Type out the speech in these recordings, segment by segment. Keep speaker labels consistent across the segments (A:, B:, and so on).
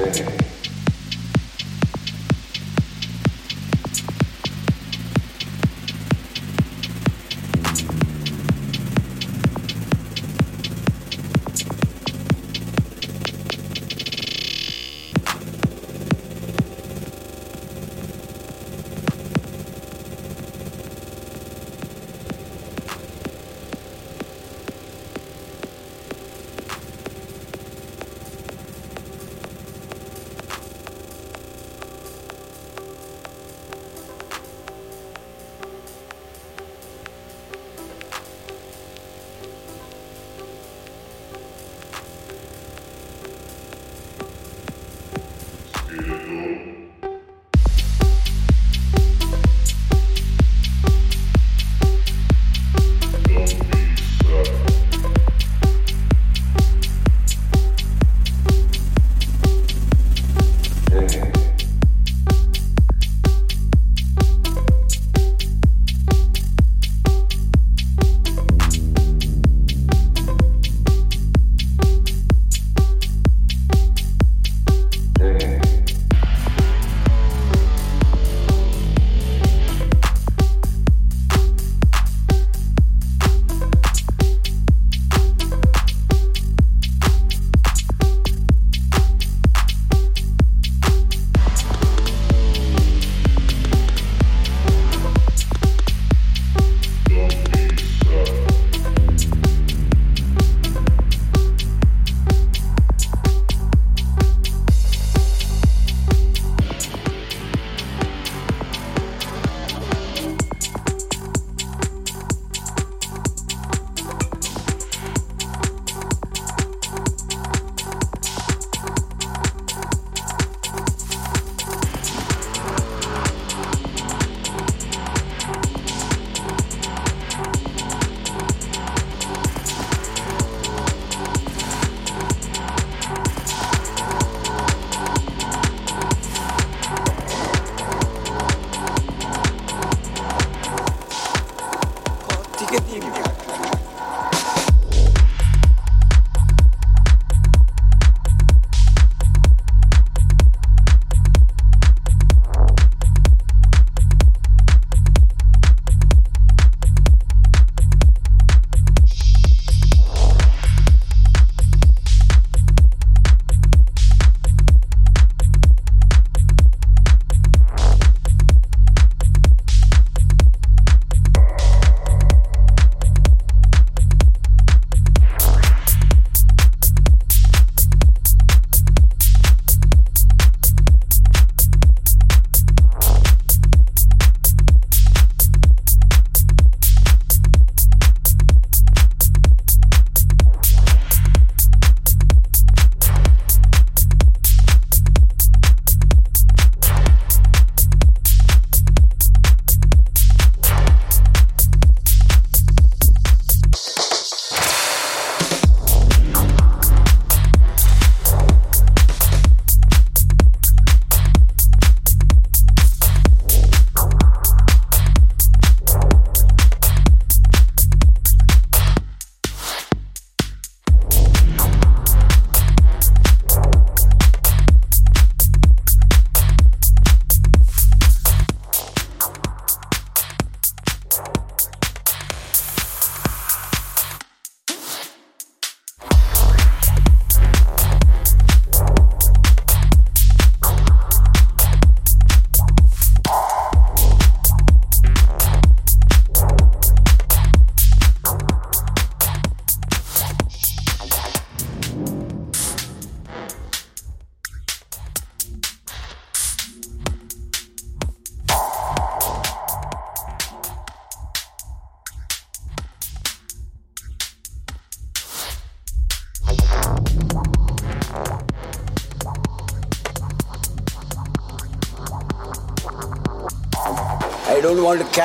A: Hey.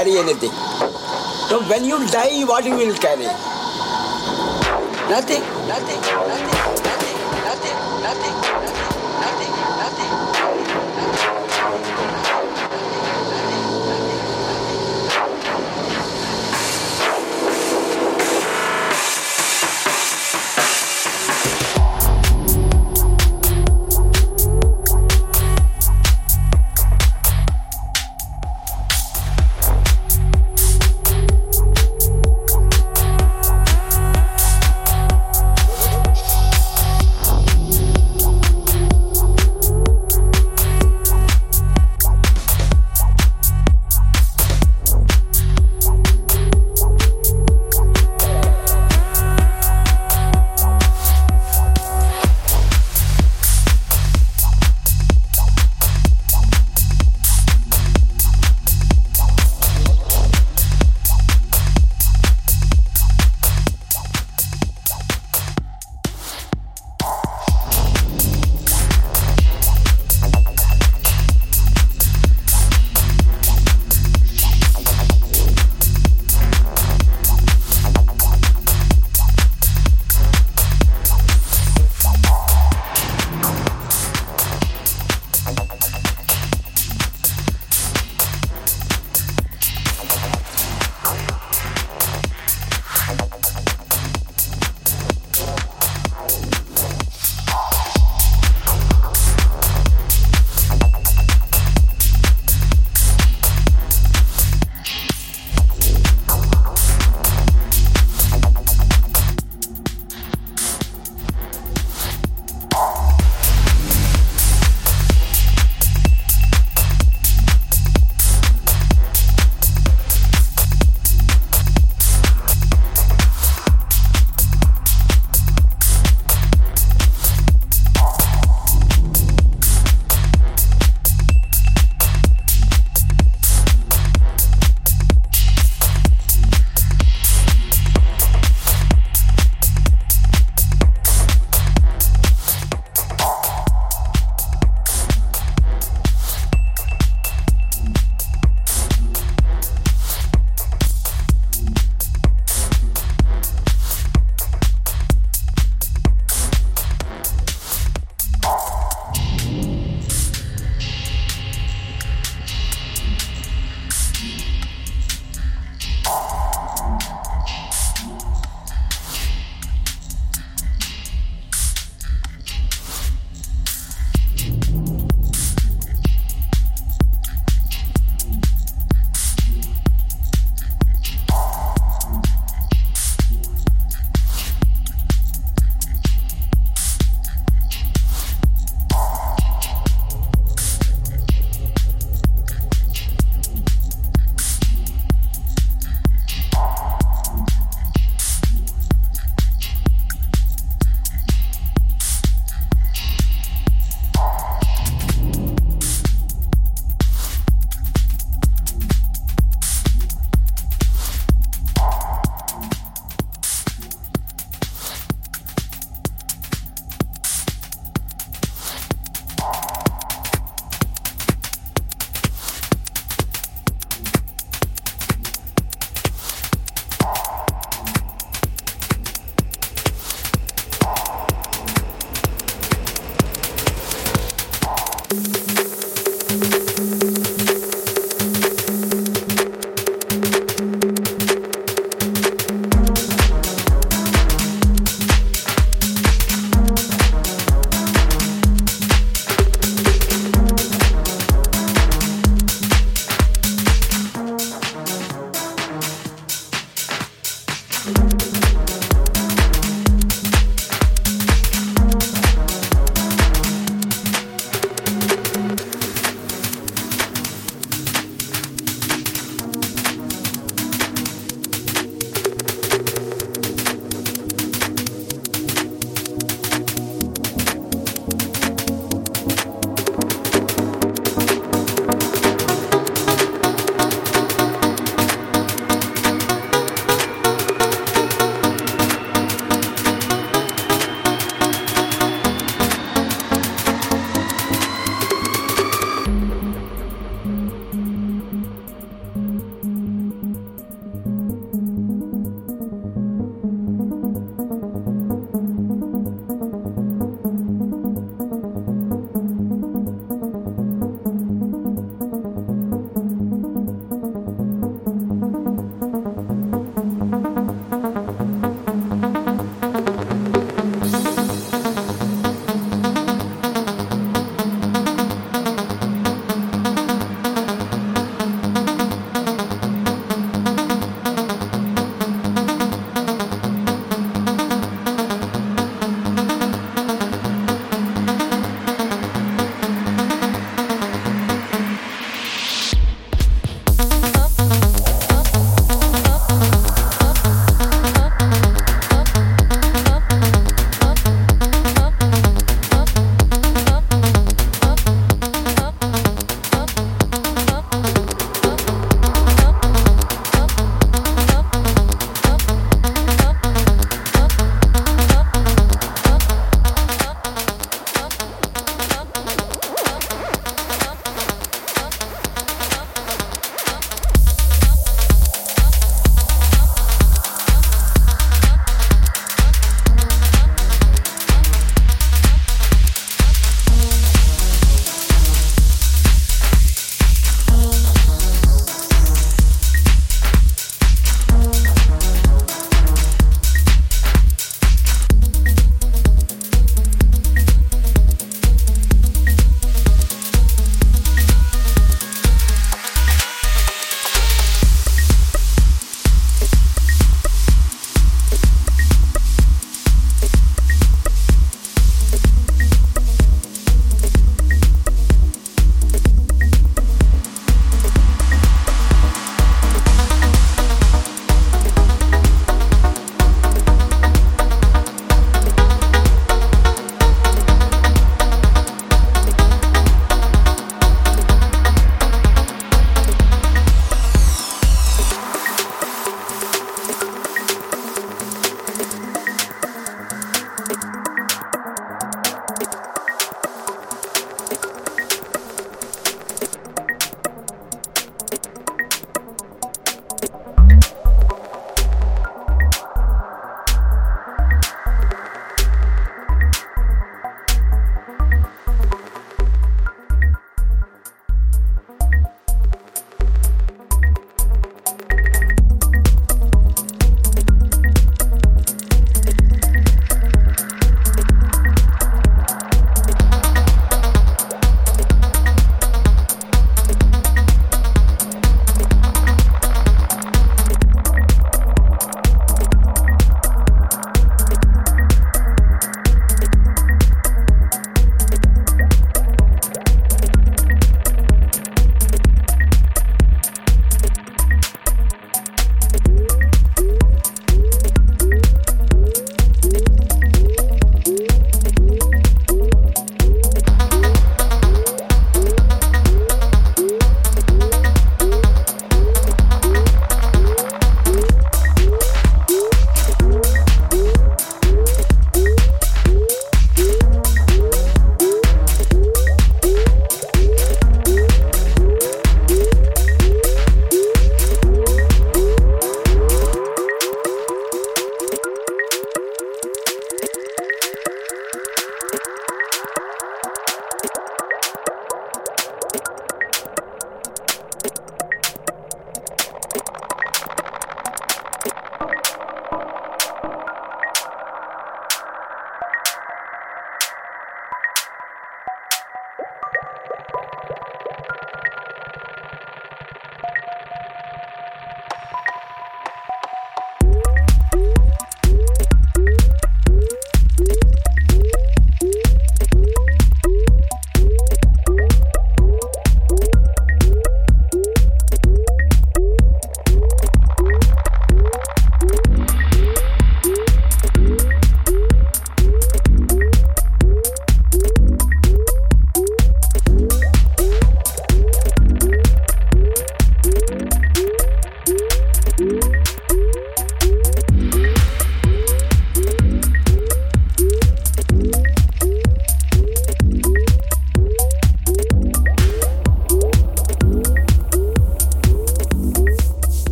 A: Carry anything. So when you die, what you will